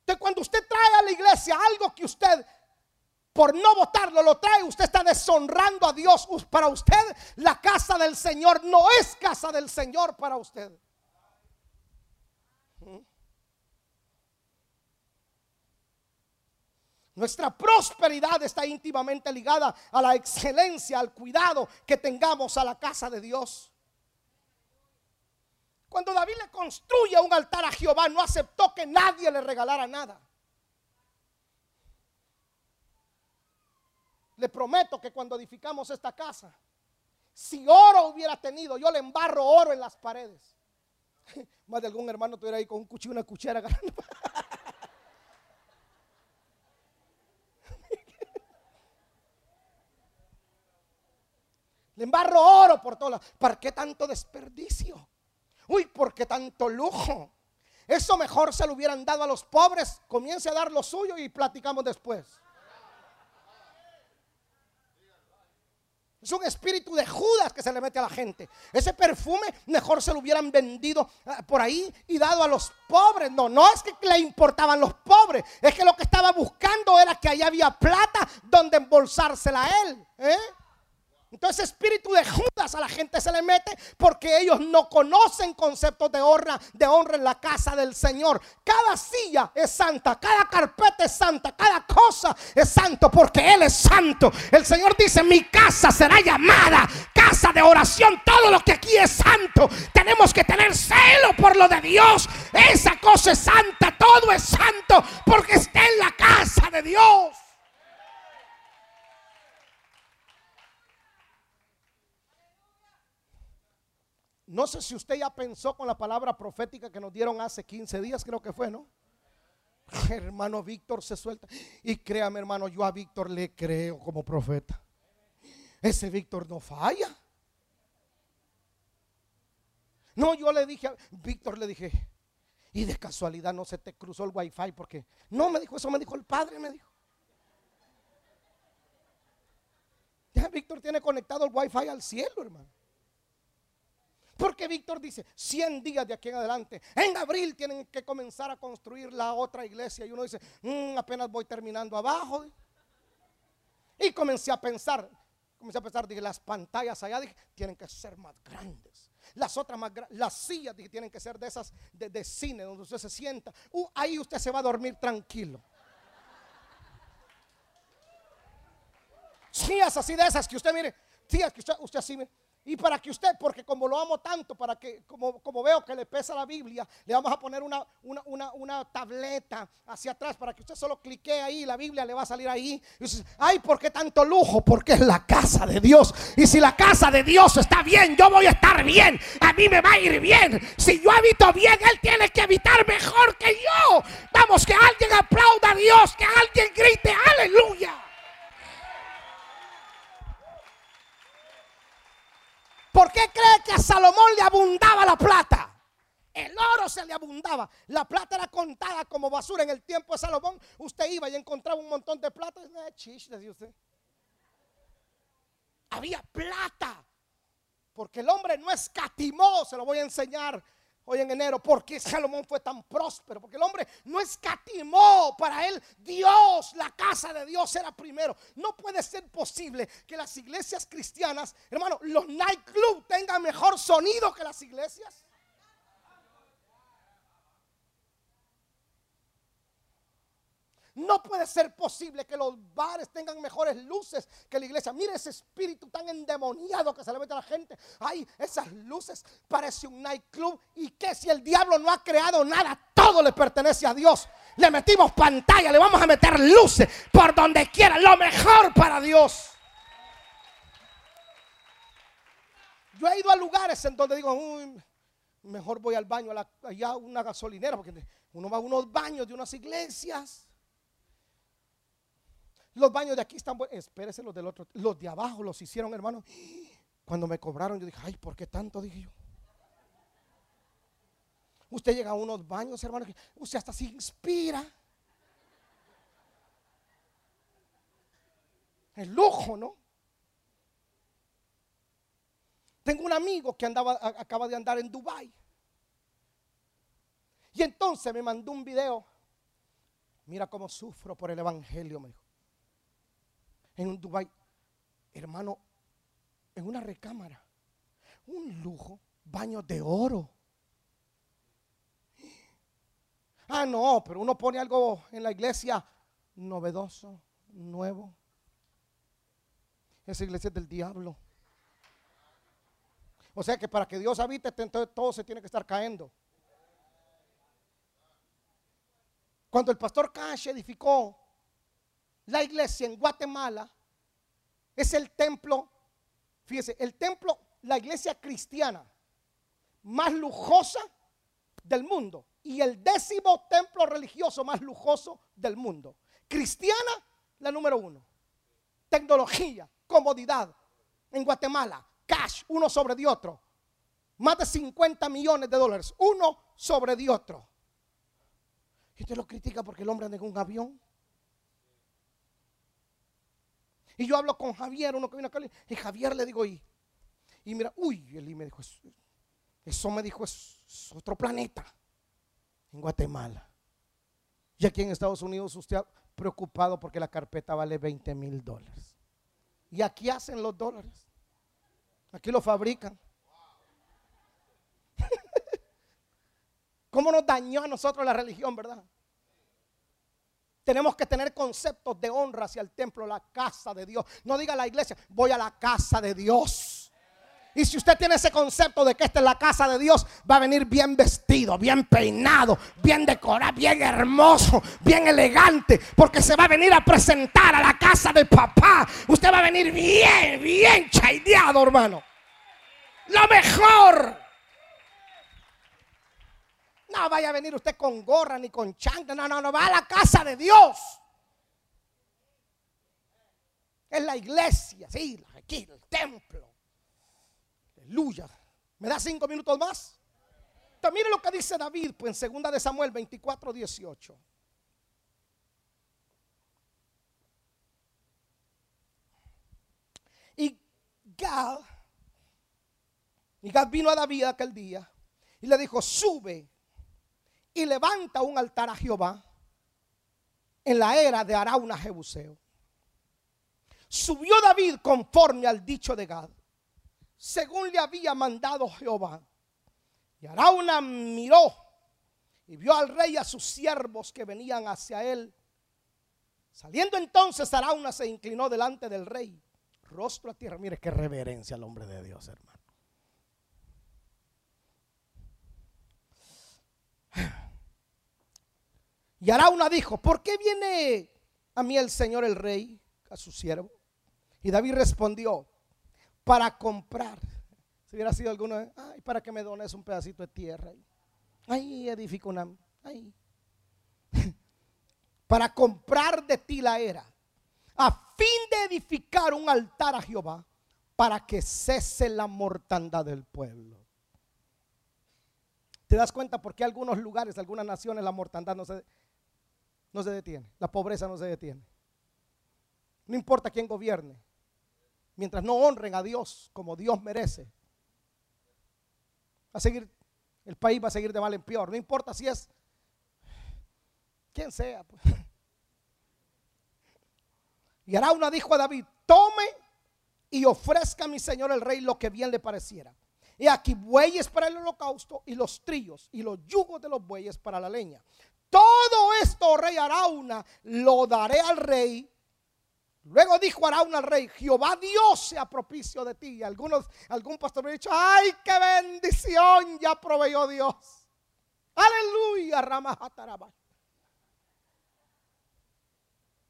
Entonces, cuando usted trae a la iglesia algo que usted por no votarlo lo trae, usted está deshonrando a Dios. Para usted, la casa del Señor no es casa del Señor para usted. Nuestra prosperidad está íntimamente ligada a la excelencia, al cuidado que tengamos a la casa de Dios. Cuando David le construye un altar a Jehová, no aceptó que nadie le regalara nada. Le prometo que cuando edificamos esta casa, si oro hubiera tenido, yo le embarro oro en las paredes. [LAUGHS] Más de algún hermano estuviera ahí con un cuchillo y una cuchara [LAUGHS] Le embarro oro por todas. ¿Para qué tanto desperdicio? Uy, ¿por qué tanto lujo? Eso mejor se lo hubieran dado a los pobres. Comience a dar lo suyo y platicamos después. Es un espíritu de Judas que se le mete a la gente. Ese perfume mejor se lo hubieran vendido ah, por ahí y dado a los pobres. No, no es que le importaban los pobres. Es que lo que estaba buscando era que allá había plata donde embolsársela a él. ¿eh? Entonces espíritu de Judas a la gente se le mete porque ellos no conocen conceptos de honra, de honra en la casa del Señor. Cada silla es santa, cada carpeta es santa, cada cosa es santo porque Él es santo. El Señor dice, mi casa será llamada casa de oración. Todo lo que aquí es santo. Tenemos que tener celo por lo de Dios. Esa cosa es santa, todo es santo porque está en la casa de Dios. No sé si usted ya pensó con la palabra profética que nos dieron hace 15 días, creo que fue, ¿no? [LAUGHS] Hermano Víctor se suelta. Y créame, hermano, yo a Víctor le creo como profeta. Ese Víctor no falla. No, yo le dije, a Víctor le dije, y de casualidad no se te cruzó el wifi porque no me dijo eso, me dijo el padre, me dijo. Ya Víctor tiene conectado el wifi al cielo, hermano. Porque Víctor dice, 100 días de aquí en adelante. En abril tienen que comenzar a construir la otra iglesia. Y uno dice, mm, apenas voy terminando abajo. Y comencé a pensar, comencé a pensar, dije, las pantallas allá dije, tienen que ser más grandes. Las otras más grandes, las sillas dije, tienen que ser de esas de, cine, donde usted se sienta. Uh, ahí usted se va a dormir tranquilo. Sillas así de esas que usted mire, sillas que usted, usted así mire. Y para que usted, porque como lo amo tanto, para que, como, como veo que le pesa la Biblia, le vamos a poner una, una, tableta hacia atrás para que usted solo clique ahí, la Biblia le va a salir ahí. Y dice, ay, ¿por qué tanto lujo? Porque es la casa de Dios. Y si la casa de Dios está bien, yo voy a estar bien. A mí me va a ir bien. Si yo habito bien, Él tiene que habitar mejor que yo. Vamos, que alguien aplauda a Dios, que alguien grite, aleluya. ¿Por qué cree que a Salomón le abundaba la plata? El oro se le abundaba. La plata era contada como basura. En el tiempo de Salomón, usted iba y encontraba un montón de plata. Eh, usted. Había plata. Porque el hombre no escatimó, se lo voy a enseñar hoy en enero, ¿por qué Salomón fue tan próspero? Porque el hombre no escatimó para él Dios, la casa de Dios era primero. No puede ser posible que las iglesias cristianas, hermano, los nightclubs tengan mejor sonido que las iglesias. No puede ser posible que los bares tengan mejores luces que la iglesia. Mire ese espíritu tan endemoniado que se le mete a la gente. Ay, esas luces parece un nightclub. ¿Y que si el diablo no ha creado nada? Todo le pertenece a Dios. Le metimos pantalla, le vamos a meter luces por donde quiera. Lo mejor para Dios. Yo he ido a lugares en donde digo, mejor voy al baño, allá a una gasolinera, porque uno va a unos baños de unas iglesias los baños de aquí están buenos. Espérese los del otro. Los de abajo los hicieron, hermano. Cuando me cobraron, yo dije, ay, ¿por qué tanto? Dije yo. Usted llega a unos baños, hermano, usted hasta se inspira. El lujo, ¿no? Tengo un amigo que andaba, acaba de andar en Dubai. Y entonces me mandó un video. Mira cómo sufro por el evangelio, me dijo en un Dubai, hermano, en una recámara, un lujo, baños de oro. Ah, no, pero uno pone algo en la iglesia novedoso, nuevo. Esa iglesia es del diablo. O sea que para que Dios habite, entonces todo se tiene que estar cayendo. Cuando el pastor Cash edificó la iglesia en Guatemala es el templo, fíjese, el templo, la iglesia cristiana más lujosa del mundo y el décimo templo religioso más lujoso del mundo. Cristiana, la número uno. Tecnología, comodidad. En Guatemala, cash, uno sobre de otro. Más de 50 millones de dólares, uno sobre de otro. Usted lo critica porque el hombre anda en un avión. Y yo hablo con Javier, uno que viene acá, y Javier le digo, y, y mira, uy, él me dijo, eso, me dijo, es, otro planeta, en Guatemala. Y aquí en Estados Unidos usted ha preocupado porque la carpeta vale 20 mil dólares. Y aquí hacen los dólares. Aquí lo fabrican. [LAUGHS] ¿Cómo nos dañó a nosotros la religión, verdad? Tenemos que tener conceptos de honra hacia el templo, la casa de Dios. No diga la iglesia, voy a la casa de Dios. Y si usted tiene ese concepto de que esta es la casa de Dios, va a venir bien vestido, bien peinado, bien decorado, bien hermoso, bien elegante, porque se va a venir a presentar a la casa de papá. Usted va a venir bien, bien chaideado, hermano. Lo mejor. No vaya a venir usted con gorra ni con chanta. No, no, no. Va a la casa de Dios. Es la iglesia. Sí, aquí, el templo. Aleluya. ¿Me da cinco minutos más? Entonces, mire lo que dice David, pues en segunda de Samuel 24, 18. Y Gad, y Gad vino a David aquel día y le dijo, sube y levanta un altar a Jehová en la era de Arauna Jebuseo. Subió David conforme al dicho de Gad, según le había mandado Jehová. Y Arauna miró y vio al rey y a sus siervos que venían hacia él. Saliendo entonces Arauna se inclinó delante del rey, rostro a tierra. Mire qué reverencia al hombre de Dios, hermano. Y Arauna dijo, ¿por qué viene a mí el Señor el rey, a su siervo? Y David respondió, para comprar. Si hubiera sido alguno, ay, para que me dones un pedacito de tierra. Ay, edifico una, [LAUGHS] para comprar de ti la era, a fin de edificar un altar a Jehová, para que cese la mortandad del pueblo. ¿Te das cuenta por qué algunos lugares, algunas naciones, la mortandad no se no se detiene, la pobreza no se detiene. No importa quién gobierne, mientras no honren a Dios como Dios merece, va a seguir El país va a seguir de mal en peor. No importa si es quien sea. Pues. [LAUGHS] Y Arauna dijo a David, tome y ofrezca a mi señor el rey lo que bien le pareciera. Y aquí bueyes para el holocausto y los trillos y los yugos de los bueyes para la leña. Todo esto, rey Arauna, lo daré al rey. Luego dijo Arauna al rey, Jehová Dios sea propicio de ti. Y algunos, algún pastor me ha dicho, ay, qué bendición ya proveyó Dios. Aleluya, Ramajatarabay.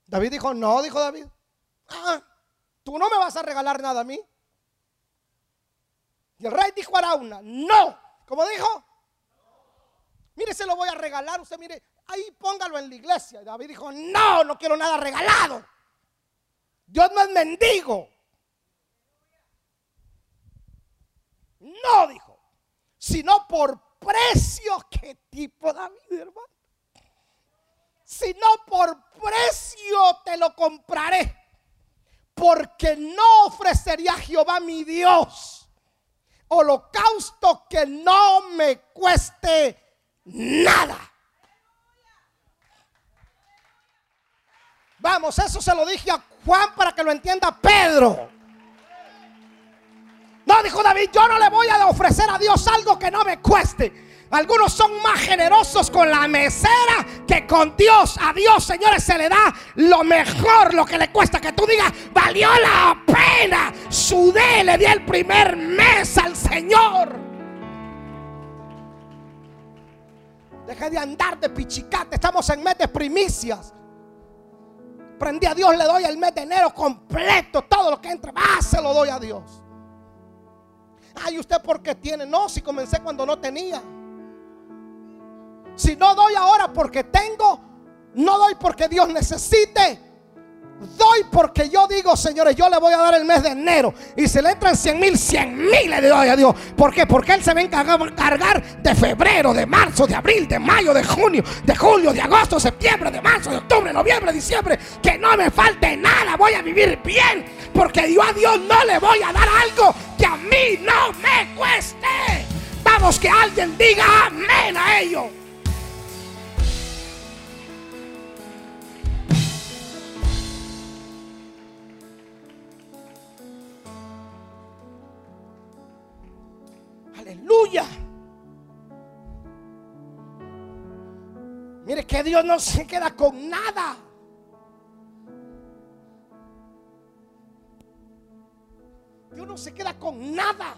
David dijo, no, dijo David. Ah, tú no me vas a regalar nada a mí. Y el rey dijo a Arauna, no. ¿Cómo dijo? Mire, se lo voy a regalar. Usted mire, ahí póngalo en la iglesia. Y David dijo, no, no quiero nada regalado. Dios no es mendigo. No, dijo, sino por precio. ¿Qué tipo David, hermano? sino por precio te lo compraré. Porque no ofrecería a Jehová mi Dios holocausto que no me cueste nada. Vamos, eso se lo dije a Juan para que lo entienda Pedro. No, dijo David, yo no le voy a ofrecer a Dios algo que no me cueste. Algunos son más generosos con la mesera que con Dios. A Dios, señores, se le da lo mejor, lo que le cuesta. Que tú digas, valió la pena. Sudé, le di el primer mes al Señor. Deje de andar de pichicate. Estamos en mes de primicias. Prendí a Dios, le doy el mes de enero completo. Todo lo que entre, más se lo doy a Dios. Ay, usted porque tiene. No, si comencé cuando no tenía. Si no doy ahora porque tengo, no doy porque Dios necesite. Doy porque yo digo, señores, yo le voy a dar el mes de enero. Y se le entran 100 mil, 100 mil le doy a Dios. ¿Por qué? Porque Él se va a encargar de febrero, de marzo, de abril, de mayo, de junio, de julio, de agosto, septiembre, de marzo, de octubre, noviembre, diciembre. Que no me falte nada. Voy a vivir bien. Porque yo a Dios no le voy a dar algo que a mí no me cueste. Vamos, que alguien diga amén a ello. Mire que Dios no se queda con nada. Dios no se queda con nada.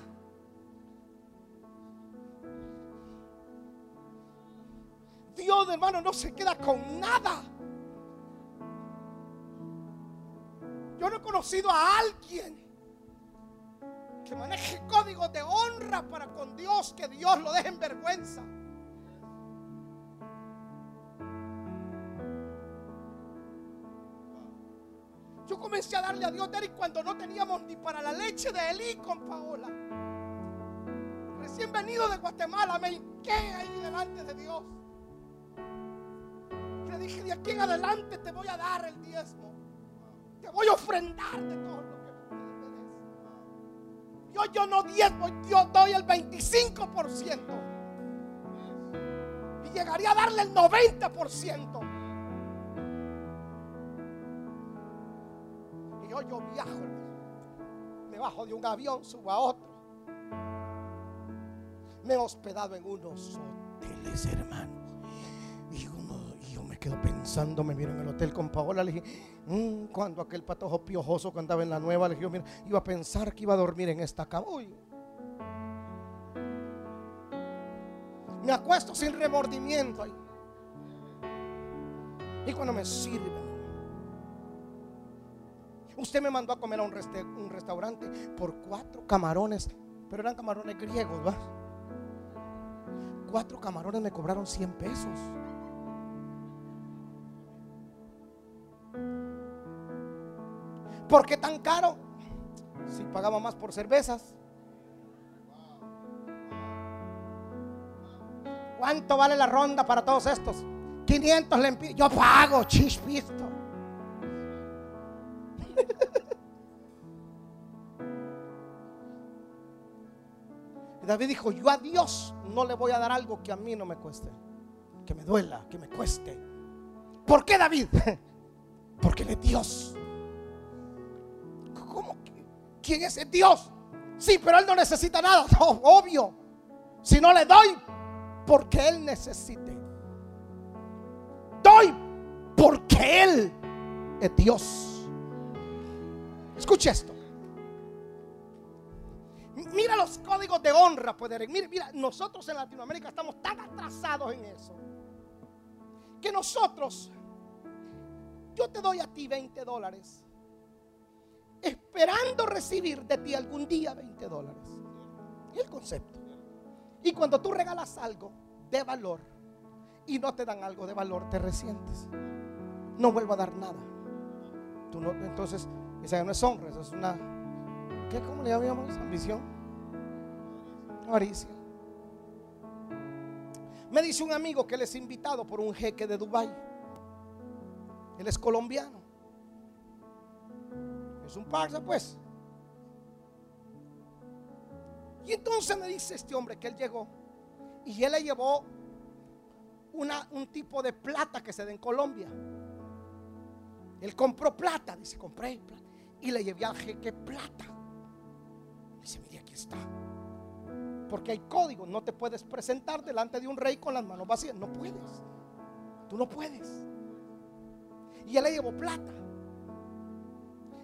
Dios, hermano, no se queda con nada. Yo no he conocido a alguien que maneje códigos de honra para con Dios, que Dios lo deje en vergüenza. Yo comencé a darle a Dios de cuando no teníamos ni para la leche de Elí con Paola. Recién venido de Guatemala, me hinqué ahí delante de Dios. Le dije, de aquí en adelante te voy a dar el diezmo. Te voy a ofrendar de todo yo, yo no diezmo, yo doy el 25%. Y llegaría a darle el 90%. Y yo, yo viajo, me bajo de un avión, subo a otro. Me he hospedado en unos hoteles, hermano. Quedo pensando, me miro en el hotel con Paola, le dije, Mm, cuando aquel patojo piojoso que andaba en la nueva legión, mira, iba a pensar que iba a dormir en esta cama. Me acuesto sin remordimiento ahí. Y cuando me sirven. Usted me mandó a comer a un, un restaurante por cuatro camarones, pero eran camarones griegos, ¿va? Cuatro camarones me cobraron 100 pesos. ¿Por qué tan caro? Si pagamos más por cervezas. ¿Cuánto vale la ronda para todos estos? 500 lempiras. Yo pago, chispisto. David dijo, yo a Dios no le voy a dar algo que a mí no me cueste. Que me duela, que me cueste. ¿Por qué David? [LAUGHS] Porque Él es Dios. ¿Cómo? ¿Quién es el Dios? Sí, pero Él no necesita nada. [LAUGHS] obvio. Si no le doy, porque Él necesite. Doy porque Él es Dios. Escuche esto. Mira los códigos de honra, poder. Mira, mira, nosotros en Latinoamérica estamos tan atrasados en eso. Que nosotros, yo te doy a ti 20 dólares, esperando recibir de ti algún día 20 dólares. Y el concepto. Y cuando tú regalas algo de valor y no te dan algo de valor, te resientes. No vuelvo a dar nada. Tú no, entonces, esa no es honra, esa es una, ¿qué, ¿cómo le llamamos? Ambición. Avaricia. Me dice un amigo que él es invitado por un jeque de Dubai. Él es colombiano. Es un parza, pues. Y entonces me dice este hombre que él llegó y él le llevó una, un tipo de plata que se da en Colombia. Él compró plata, dice, compré plata. Y le llevé al jeque plata. Dice, mire, aquí está. Porque hay códigos, no te puedes presentar delante de un rey con las manos vacías. No puedes. Tú no puedes. Y él le llevó plata.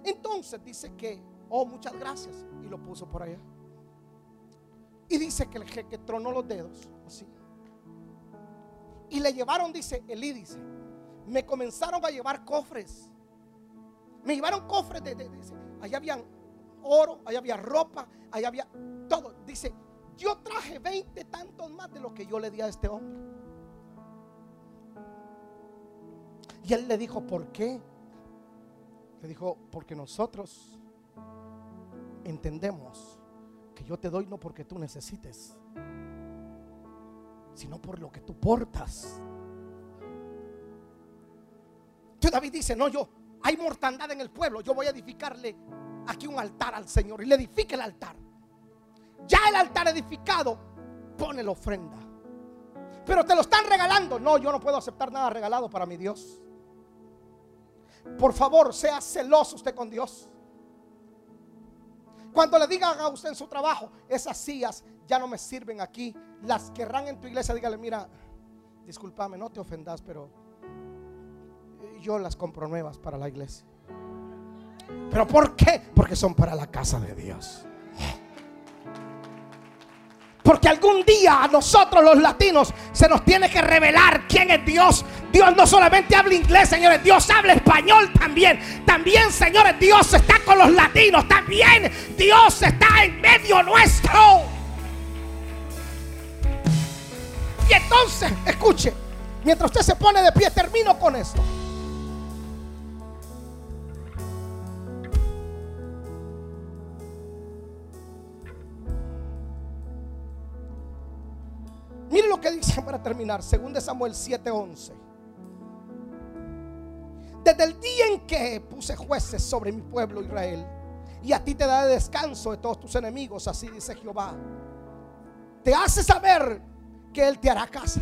Entonces dice que, oh, muchas gracias. Y lo puso por allá. Y dice que el jeque tronó los dedos, así. Y le llevaron, dice, Elí dice, me comenzaron a llevar cofres. Me llevaron cofres de, allá había oro, allá había ropa, allá había todo. Dice, yo traje 20 tantos más de lo que yo le di a este hombre. Y él le dijo, ¿por qué? Le dijo, porque nosotros entendemos yo te doy no porque tú necesites, sino por lo que tú portas. Yo David dice, no, yo, hay mortandad en el pueblo, yo voy a edificarle aquí un altar al Señor y le edifique el altar. Ya el altar edificado, pone la ofrenda. Pero te lo están regalando. No, yo no puedo aceptar nada regalado para mi Dios. Por favor, sea celoso usted con Dios. Cuando le digan a usted en su trabajo, esas sillas ya no me sirven aquí, las querrán en tu iglesia, dígale, mira, discúlpame, no te ofendas, pero yo las compro nuevas para la iglesia. ¿Pero por qué? Porque son para la casa de Dios. Porque algún día a nosotros los latinos se nos tiene que revelar quién es Dios. Dios no solamente habla inglés, señores, Dios habla español también. También, señores, Dios está con los latinos. También Dios está en medio nuestro. Y entonces, escuche, mientras usted se pone de pie, termino con esto. Mire lo que dice para terminar, 2 Samuel 7:11. Desde el día en que puse jueces sobre mi pueblo Israel, y a ti te da descanso de todos tus enemigos, así dice Jehová, te hace saber que Él te hará casa.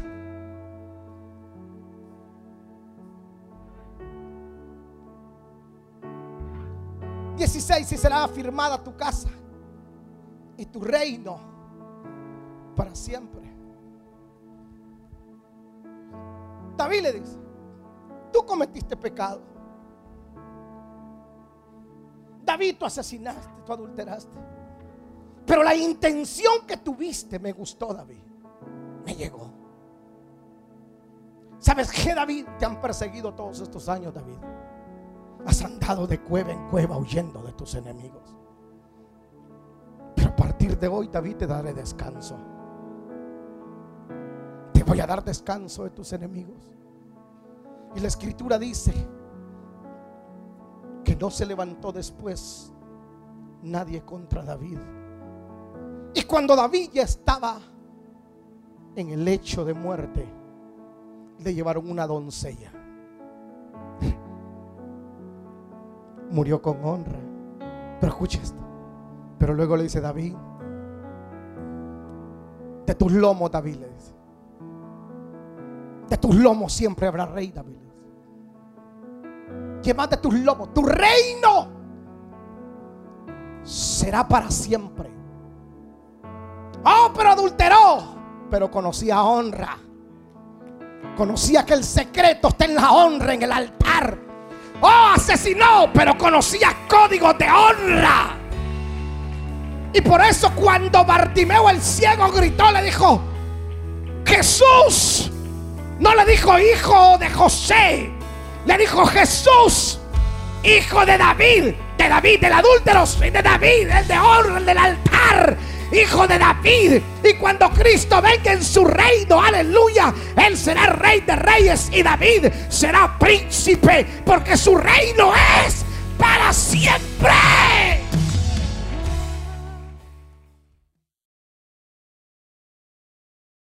Dieciséis, y será afirmada tu casa y tu reino para siempre. David le dice, tú cometiste pecado. David, tú asesinaste, tú adulteraste. Pero la intención que tuviste me gustó, David. Me llegó. ¿Sabes qué, David? Te han perseguido todos estos años, David. Has andado de cueva en cueva huyendo de tus enemigos. Pero a partir de hoy, David, te daré descanso voy a dar descanso de tus enemigos. Y la escritura dice que no se levantó después nadie contra David. Y cuando David ya estaba en el lecho de muerte, le llevaron una doncella. [LAUGHS] Murió con honra. Pero escucha esto. Pero luego le dice David, De tus lomos, David le dice. De tus lomos siempre habrá rey, David. Le dice. ¿Quién más de tus lomos? Tu reino será para siempre. Oh, pero adulteró, pero conocía honra. Conocía que el secreto está en la honra, en el altar. Oh, asesinó, pero conocía códigos de honra. Y por eso cuando Bartimeo el ciego gritó, le dijo, Jesús. No le dijo hijo de José. Le dijo Jesús, hijo de David, de David, del adúltero, de David, el de oro, el del altar, hijo de David. Y cuando Cristo venga en su reino, aleluya, Él será rey de reyes y David será príncipe, porque su reino es para siempre.